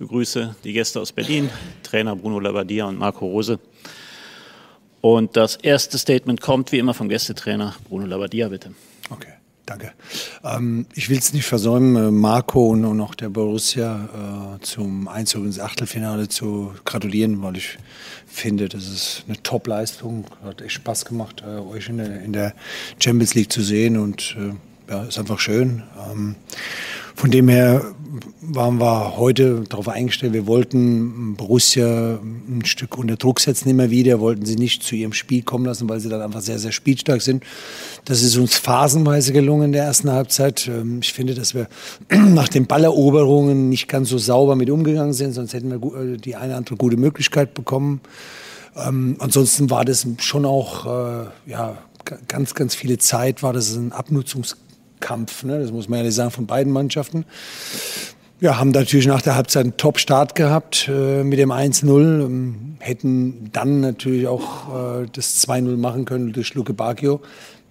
begrüße die Gäste aus Berlin, Trainer Bruno Labbadia und Marco Rose. Und das erste Statement kommt wie immer vom Gästetrainer Bruno Labbadia, bitte. Okay. Danke. Ähm, ich will es nicht versäumen, äh, Marco und, auch der Borussia äh, zum Einzug ins Achtelfinale zu gratulieren, weil ich finde, das ist eine Top-Leistung. Hat echt Spaß gemacht, äh, euch in der, in der, Champions League zu sehen und äh, ja, ist einfach schön. Ähm, von dem her waren wir heute darauf eingestellt, wir wollten Borussia ein Stück unter Druck setzen immer wieder, wollten sie nicht zu ihrem Spiel kommen lassen, weil sie dann einfach sehr, sehr spielstark sind. Das ist uns phasenweise gelungen in der ersten Halbzeit. Ähm, ich finde, dass wir nach den Balleroberungen nicht ganz so sauber mit umgegangen sind, sonst hätten wir äh, die eine oder andere gute Möglichkeit bekommen. Ähm, ansonsten war das schon auch, äh, ja, ganz, ganz viele Zeit war das ein Abnutzungskampf Kampf, ne? das muss man ehrlich sagen, von beiden Mannschaften. Ja, haben natürlich nach der Halbzeit einen Top-Start gehabt äh, mit dem 1-0. Ähm, hätten dann natürlich auch äh, das 2-0 machen können durch Luke Bacchio.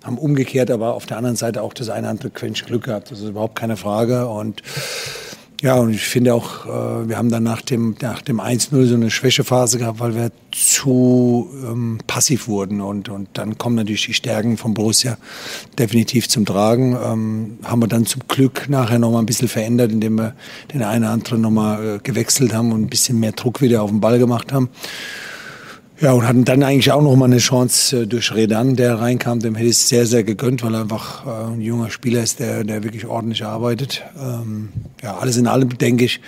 Haben umgekehrt aber auf der anderen Seite auch das eine andere Quäntchen Glück gehabt. Das ist überhaupt keine Frage. Und ja, und ich finde auch, äh, wir haben dann nach dem, nach dem 1-0 so eine Schwächephase gehabt, weil wir zu ähm, passiv wurden. Und, und dann kommen natürlich die Stärken von Borussia definitiv zum Tragen. Ähm, haben wir dann zum Glück nachher nochmal ein bisschen verändert, indem wir den einen oder anderen nochmal äh, gewechselt haben und ein bisschen mehr Druck wieder auf den Ball gemacht haben. Ja, und hatten dann eigentlich auch noch mal eine Chance äh, durch Redan, der reinkam. Dem hätte ich es sehr, sehr gegönnt, weil er einfach äh, ein junger Spieler ist, der, der wirklich ordentlich arbeitet. Ähm, ja, alles in allem denke ich,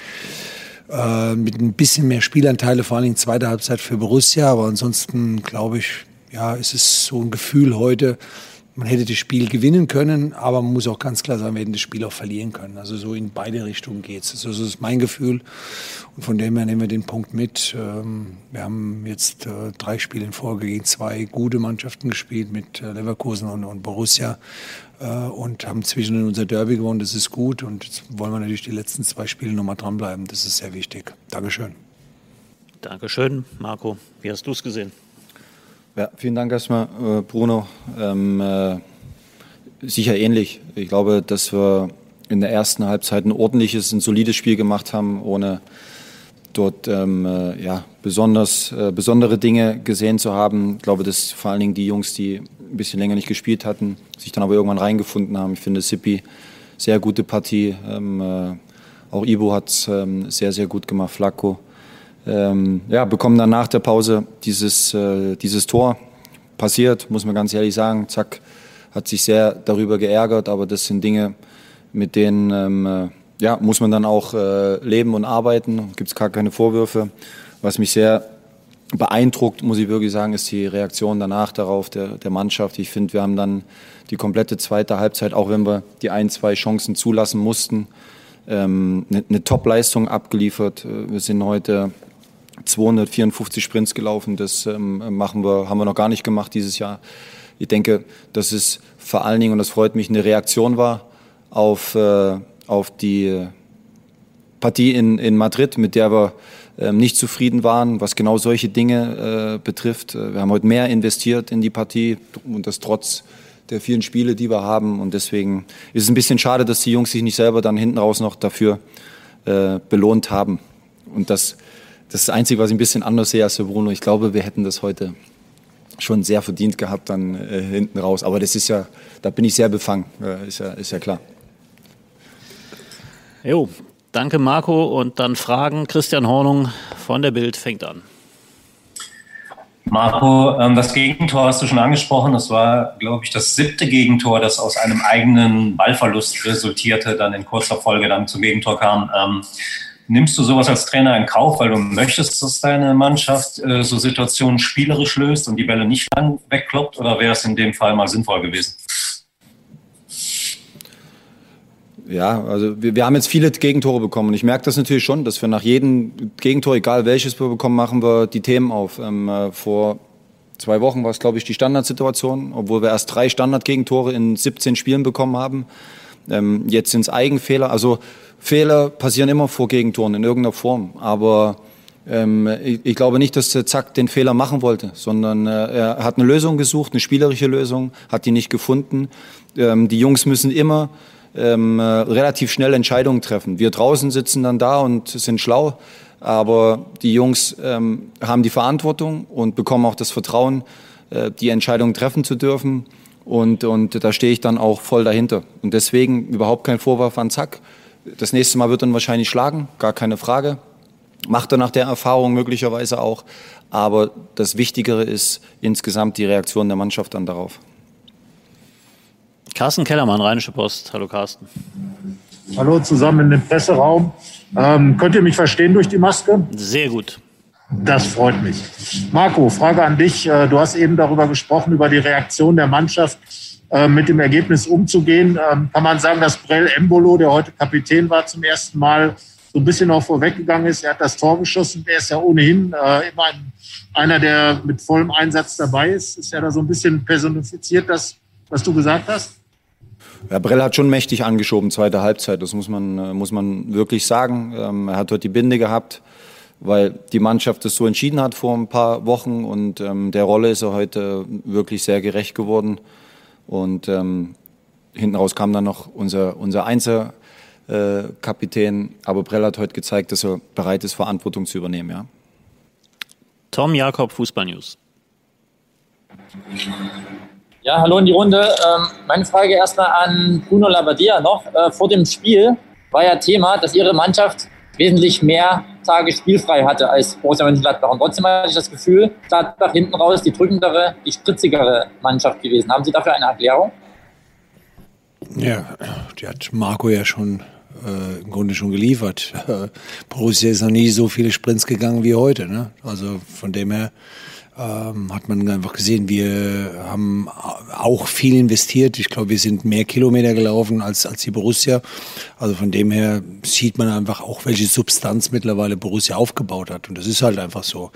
äh, mit ein bisschen mehr Spielanteile, vor allem in zweiter Halbzeit für Borussia. Aber ansonsten glaube ich, ja, es ist so ein Gefühl heute, man hätte das Spiel gewinnen können, aber man muss auch ganz klar sagen, wir hätten das Spiel auch verlieren können. Also so in beide Richtungen geht es. Also, das ist mein Gefühl. Und von dem her nehmen wir den Punkt mit. Ähm, wir haben jetzt äh, drei Spiele in Folge gegen zwei gute Mannschaften gespielt mit äh, Leverkusen und, Borussia äh, und haben zwischen unser Derby gewonnen. Das ist gut. Und jetzt wollen wir natürlich die letzten zwei Spiele nochmal dranbleiben. Das ist sehr wichtig. Dankeschön. Dankeschön, Marco. Wie hast du es gesehen? Ja, vielen Dank erstmal, äh, Bruno. Ähm, äh, sicher ähnlich. Ich glaube, dass wir in der ersten Halbzeit ein ordentliches, ein solides Spiel gemacht haben, ohne dort ähm, äh, ja, besonders, äh, besondere Dinge gesehen zu haben. Ich glaube, dass vor allen Dingen die Jungs, die ein bisschen länger nicht gespielt hatten, sich dann aber irgendwann reingefunden haben. Ich finde Sippi sehr gute Partie. Ähm, äh, auch Ibo hat es ähm, sehr, sehr gut gemacht, Flacco ähm, ja, bekommen dann nach der Pause dieses, äh, dieses Tor. Passiert, muss man ganz ehrlich sagen. Zack, hat sich sehr darüber geärgert, aber das sind Dinge, mit denen ähm, äh, ja, muss man dann auch äh, leben und arbeiten. Gibt es gar keine Vorwürfe. Was mich sehr beeindruckt, muss ich wirklich sagen, ist die Reaktion danach darauf der, der Mannschaft. Ich finde, wir haben dann die komplette zweite Halbzeit, auch wenn wir die ein, zwei Chancen zulassen mussten, ähm, eine, eine Top-Leistung abgeliefert. Wir sind heute 254 Sprints gelaufen. Das ähm, machen wir, haben wir noch gar nicht gemacht dieses Jahr. Ich denke, dass es vor allen Dingen, und das freut mich, eine Reaktion war auf, äh, auf die Partie in, in Madrid, mit der wir ähm, nicht zufrieden waren, was genau solche Dinge äh, betrifft. Wir haben heute mehr investiert in die Partie und das trotz der vielen Spiele, die wir haben. Und deswegen ist es ein bisschen schade, dass die Jungs sich nicht selber dann hinten raus noch dafür äh, belohnt haben. Und das das ist das Einzige, was ich ein bisschen anders sehe als der Bruno. Ich glaube, wir hätten das heute schon sehr verdient gehabt dann äh, hinten raus. Aber das ist ja, da bin ich sehr befangen, äh, ist, ja, ist ja klar. Jo, danke Marco. Und dann Fragen. Christian Hornung von der Bild fängt an. Marco, ähm, das Gegentor hast du schon angesprochen. Das war, glaube ich, das siebte Gegentor, das aus einem eigenen Ballverlust resultierte, dann in kurzer Folge dann zum Gegentor kam. Nimmst du sowas als Trainer in Kauf, weil du möchtest, dass deine Mannschaft äh, so Situationen spielerisch löst und die Bälle nicht lang wegkloppt? Oder wäre es in dem Fall mal sinnvoll gewesen? Ja, also wir, wir, haben jetzt viele Gegentore bekommen. Und ich merke das natürlich schon, dass wir nach jedem Gegentor, egal welches wir bekommen, machen wir die Themen auf. Ähm, äh, vor zwei Wochen war es, glaube ich, die Standardsituation, obwohl wir erst drei Standardgegentore in 17 Spielen bekommen haben. Ähm, jetzt sind es Eigenfehler. Also Fehler passieren immer vor Gegentoren in irgendeiner Form. Aber ähm, ich, ich, glaube nicht, dass Zack den Fehler machen wollte, sondern äh, er hat eine Lösung gesucht, eine spielerische Lösung, hat die nicht gefunden. Ähm, die Jungs müssen immer ähm, äh, relativ schnell Entscheidungen treffen. Wir draußen sitzen dann da und sind schlau, aber die Jungs ähm, haben die Verantwortung und bekommen auch das Vertrauen, äh, die Entscheidungen treffen zu dürfen. Und, und da stehe ich dann auch voll dahinter. Und deswegen überhaupt kein Vorwurf an Zack. Das nächste Mal wird er wahrscheinlich schlagen, gar keine Frage. Macht er nach der Erfahrung möglicherweise auch. Aber das Wichtigere ist insgesamt die Reaktion der Mannschaft dann darauf. Carsten Kellermann, Rheinische Post. Hallo Carsten. Hallo zusammen in dem Presseraum. Ähm, könnt ihr mich verstehen durch die Maske? Sehr gut. Das freut mich. Marco, Frage an dich. Äh, du hast eben darüber gesprochen, über die Reaktion der Mannschaft äh, mit dem Ergebnis umzugehen. Ähm, kann man sagen, dass Brell Embolo, der heute Kapitän war, zum ersten Mal so ein bisschen auch vorweggegangen ist. Er hat das Tor geschossen. Er ist ja ohnehin äh, immer ein, einer, der mit vollem Einsatz dabei ist. Ist er da so ein bisschen personifiziert, das, was du gesagt hast? Ja, Brell hat schon mächtig angeschoben, zweite Halbzeit. Das muss man, äh, muss man wirklich sagen. Ähm, er hat heute die Binde gehabt, weil die Mannschaft es so entschieden hat vor ein paar Wochen. Und ähm, der Rolle ist er heute wirklich sehr gerecht geworden. Und ähm, hinten raus kam dann noch unser, unser Einzelkapitän. Äh, Aber Brell hat heute gezeigt, dass er bereit ist, Verantwortung zu übernehmen. Ja. Tom Jakob, Fußball News. Ja, hallo in die Runde. Ähm, meine Frage erstmal an Bruno Labbadia noch. Äh, vor dem Spiel war ja Thema, dass Ihre Mannschaft wesentlich mehr Tage spielfrei hatte als Borussia Mönchengladbach. Und trotzdem hatte ich das Gefühl, Gladbach hinten raus die drückendere, die spritzigere Mannschaft gewesen. Haben Sie dafür eine Erklärung? Ja, die hat Marco ja schon äh, im Grunde schon geliefert. Borussia ist noch nie so viele Sprints gegangen wie heute. Ne? Also von dem her ähm, hat man einfach gesehen, wir haben auch viel investiert. Ich glaube, wir sind mehr Kilometer gelaufen als, als die Borussia. Also von dem her sieht man einfach auch, welche Substanz mittlerweile Borussia aufgebaut hat. Und das ist halt einfach so.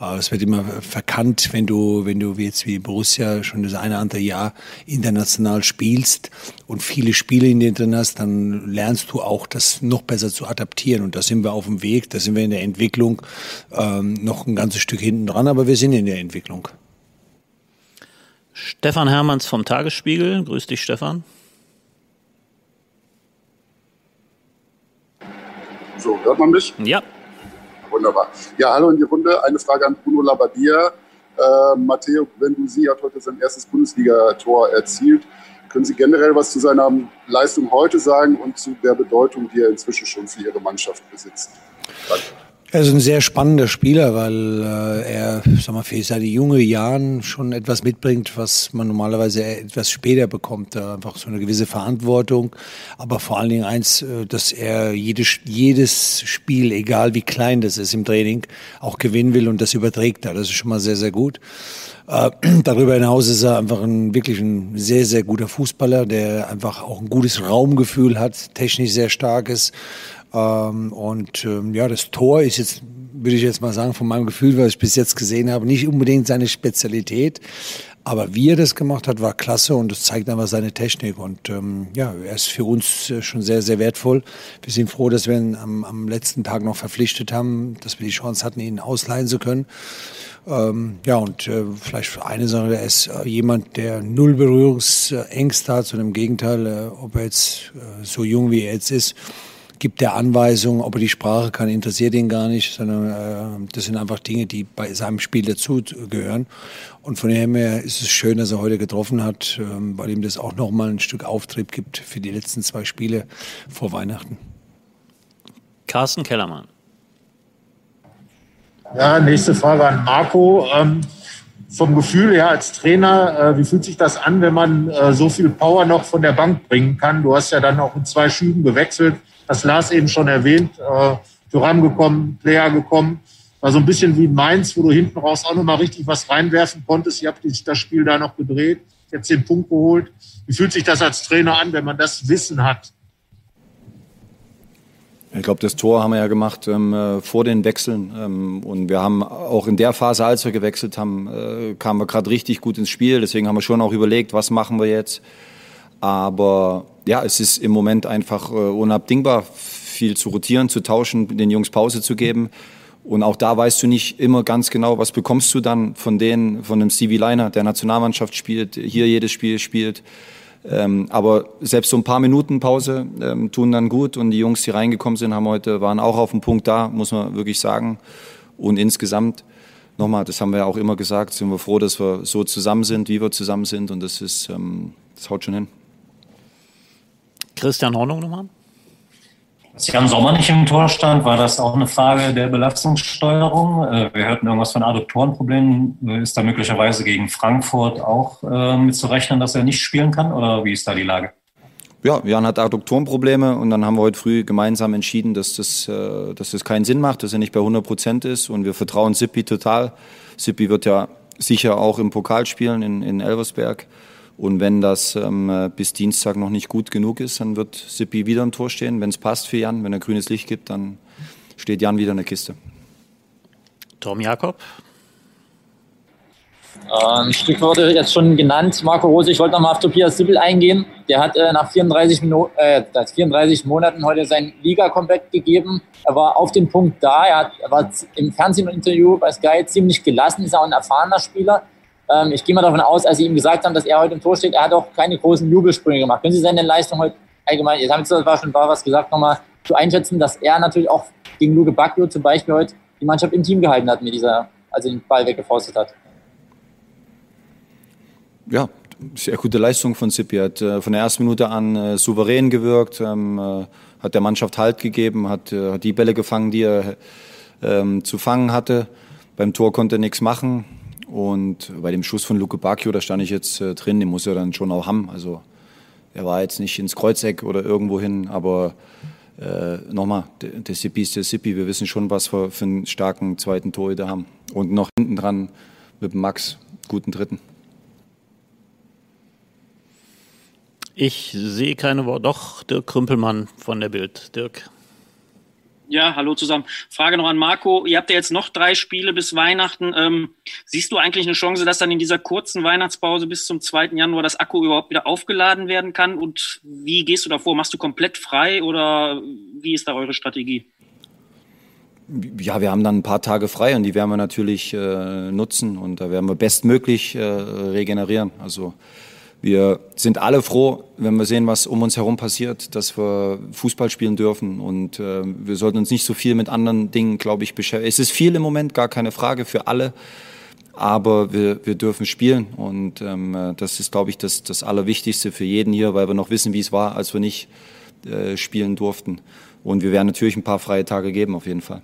Äh, es wird immer verkannt, wenn du, wenn du jetzt wie Borussia schon das eine oder andere Jahr international spielst und viele Spiele in dir drin hast, dann lernst du auch, das noch besser zu adaptieren. Und da sind wir auf dem Weg, da sind wir in der Entwicklung ähm, noch ein ganzes Stück hinten dran, aber wir sind in der Entwicklung. Stefan Hermanns vom Tagesspiegel. Grüß dich, Stefan. So, hört man mich? Ja. Wunderbar. Ja, hallo in die Runde. Eine Frage an Bruno Labbadia. Äh, Matteo Guendouzi hat heute sein erstes Bundesligator erzielt. Können Sie generell was zu seiner Leistung heute sagen und zu der Bedeutung, die er inzwischen schon für Ihre Mannschaft besitzt? Danke. Er ist ein sehr spannender Spieler, weil äh, er, sag mal, für seine junge Jahren schon etwas mitbringt, was man normalerweise etwas später bekommt. Äh, einfach so eine gewisse Verantwortung, aber vor allen Dingen eins, äh, dass er jedes, jedes Spiel, egal wie klein das ist im Training, auch gewinnen will und das überträgt er. Das ist schon mal sehr, sehr gut. Äh, darüber hinaus ist er einfach ein wirklich ein sehr, sehr guter Fußballer, der einfach auch ein gutes Raumgefühl hat, technisch sehr stark ist ähm, und ähm, ja, das Tor ist jetzt, würde ich jetzt mal sagen, von meinem Gefühl, was ich bis jetzt gesehen habe, nicht unbedingt seine Spezialität. Aber wie er das gemacht hat, war klasse und das zeigt einfach seine Technik. Und ähm, ja, er ist für uns äh, schon sehr, sehr wertvoll. Wir sind froh, dass wir ihn am, am letzten Tag noch verpflichtet haben, dass wir die Chance hatten, ihn ausleihen zu können. Ähm, ja, und äh, vielleicht eine Sache, er ist äh, jemand, der null Berührungsängste hat, sondern im Gegenteil, äh, ob er jetzt äh, so jung wie er jetzt ist, gibt der Anweisungen, ob er die Sprache kann, interessiert ihn gar nicht, sondern äh, das sind einfach Dinge, die bei seinem Spiel dazugehören. Und von dem her ist es schön, dass er heute getroffen hat, äh, weil ihm das auch nochmal ein Stück Auftrieb gibt für die letzten zwei Spiele vor Weihnachten. Carsten Kellermann. Ja, nächste Frage an Marco. Ähm, vom Gefühl her als Trainer, äh, wie fühlt sich das an, wenn man äh, so viel Power noch von der Bank bringen kann? Du hast ja dann auch in zwei Schüben gewechselt das Lars eben schon erwähnt, äh, Thuram gekommen, Player gekommen. War so ein bisschen wie Mainz, wo du hinten raus auch nochmal richtig was reinwerfen konntest. Ihr habt das Spiel da noch gedreht, jetzt den Punkt geholt. Wie fühlt sich das als Trainer an, wenn man das Wissen hat? Ich glaube, das Tor haben wir ja gemacht ähm, äh, vor den Wechseln. Ähm, und wir haben auch in der Phase, als wir gewechselt haben, äh, kamen wir gerade richtig gut ins Spiel. Deswegen haben wir schon auch überlegt, was machen wir jetzt. Aber ja, es ist im Moment einfach äh, unabdingbar, viel zu rotieren, zu tauschen, den Jungs Pause zu geben. Und auch da weißt du nicht immer ganz genau, was bekommst du dann von denen, von einem Stevie Liner, der Nationalmannschaft spielt, hier jedes Spiel spielt. Ähm, aber selbst so ein paar Minuten Pause ähm, tun dann gut und die Jungs, die reingekommen sind, haben heute waren auch auf dem Punkt da, muss man wirklich sagen. Und insgesamt nochmal, das haben wir ja auch immer gesagt, sind wir froh, dass wir so zusammen sind, wie wir zusammen sind und das ist, ähm, das haut schon hin. Christian Hornung nochmal. Als Jan Sommer nicht im Tor stand, war das auch eine Frage der Belastungssteuerung. Äh, wir hörten irgendwas von Adduktorenproblemen. Ist da möglicherweise gegen Frankfurt auch äh, mit zu rechnen, dass er nicht spielen kann? Oder wie ist da die Lage? Ja, Jan hat Adduktorenprobleme und dann haben wir heute früh gemeinsam entschieden, dass das, äh, dass das keinen Sinn macht, dass er nicht bei 100 Prozent ist und wir vertrauen Sippi total. Sippi wird ja sicher auch im Pokal spielen in, in Elversberg. Und wenn das ähm, bis Dienstag noch nicht gut genug ist, dann wird Sippi wieder im Tor stehen. Wenn es passt für Jan, wenn er grünes Licht gibt, dann steht Jan wieder in der Kiste. Tom Jakob. Ähm, Stück wurde jetzt schon genannt, Marco Rose. Ich wollte nochmal auf Tobias Sippel eingehen. Der hat äh, nach 34, Minu äh, 34 Monaten heute sein Liga-Comeback gegeben. Er war auf dem Punkt da. Er, hat, er war im Fernsehinterview bei Sky ziemlich gelassen. Ist auch ein erfahrener Spieler. Ähm, ich gehe mal davon aus, als Sie ihm gesagt haben, dass er heute im Tor steht, er hat auch keine großen Jubelsprünge gemacht. Können Sie seine Leistung heute allgemein, jetzt haben Sie zwar schon was gesagt, nochmal zu einschätzen, dass er natürlich auch gegen Luke Bacchio zum Beispiel heute die Mannschaft im Team gehalten hat, mit dieser, also den Ball weggefaustet hat? Ja, sehr gute Leistung von Sippi. Hat äh, von der ersten Minute an äh, souverän gewirkt, ähm, äh, hat der Mannschaft Halt gegeben, hat, äh, hat die Bälle gefangen, die er ähm, zu fangen hatte. Beim Tor konnte er nichts machen. Und bei dem Schuss von Luke Bacchio, da stand ich jetzt äh, drin, den muss er dann schon auch haben. Also er war jetzt nicht ins Kreuzeck oder irgendwo hin, aber äh, nochmal, der, Sippi ist der Sippi. Wir wissen schon, was wir für einen starken zweiten Torhüter haben. Und noch hinten dran mit Max, guten dritten. Ich sehe keine Worte. Doch, Dirk Krümpelmann von der Bild. Dirk. Ja, hallo zusammen. Frage noch an Marco. Ihr habt ja jetzt noch drei Spiele bis Weihnachten. Ähm, siehst du eigentlich eine Chance, dass dann in dieser kurzen Weihnachtspause bis zum 2. Januar das Akku überhaupt wieder aufgeladen werden kann? Und wie gehst du davor? Machst du komplett frei oder wie ist da eure Strategie? Ja, wir haben dann ein paar Tage frei und die werden wir natürlich äh, nutzen und da werden wir bestmöglich äh, regenerieren. Also wir sind alle froh, wenn wir sehen, was um uns herum passiert, dass wir Fußball spielen dürfen. Und äh, wir sollten uns nicht so viel mit anderen Dingen, glaube ich, beschäftigen. Es ist viel im Moment, gar keine Frage für alle. Aber wir, wir dürfen spielen. Und ähm, das ist, glaube ich, das, das Allerwichtigste für jeden hier, weil wir noch wissen, wie es war, als wir nicht äh, spielen durften. Und wir werden natürlich ein paar freie Tage geben, auf jeden Fall.